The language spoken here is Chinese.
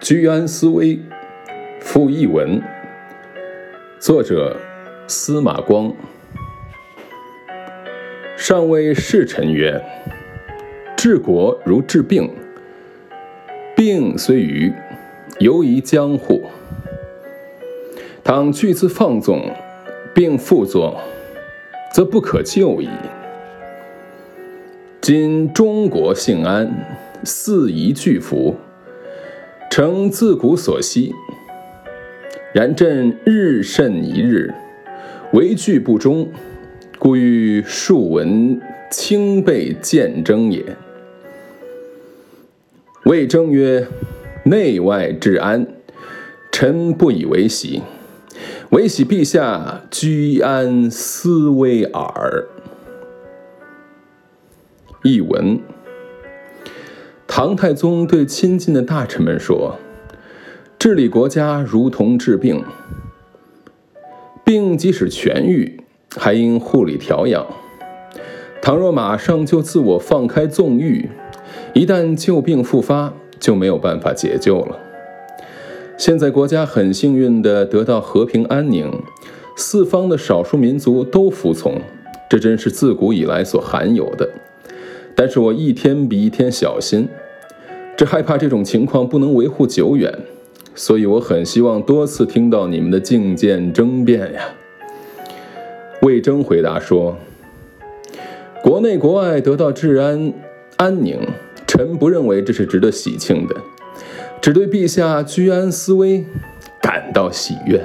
居安思危，附译文，作者司马光。上谓侍臣曰：“治国如治病，病虽愈，犹宜将乎？倘惧之放纵，病复作，则不可救矣。今中国幸安，四夷俱服。”诚自古所惜，然朕日甚一日，为惧不忠，故欲数闻清备见征也。魏征曰：“内外治安，臣不以为喜，唯喜陛下居安思危耳。”译文。唐太宗对亲近的大臣们说：“治理国家如同治病，病即使痊愈，还应护理调养。倘若马上就自我放开纵欲，一旦旧病复发，就没有办法解救了。现在国家很幸运地得到和平安宁，四方的少数民族都服从，这真是自古以来所罕有的。”但是我一天比一天小心，只害怕这种情况不能维护久远，所以我很希望多次听到你们的进谏争辩呀。魏征回答说：“国内国外得到治安安宁，臣不认为这是值得喜庆的，只对陛下居安思危感到喜悦。”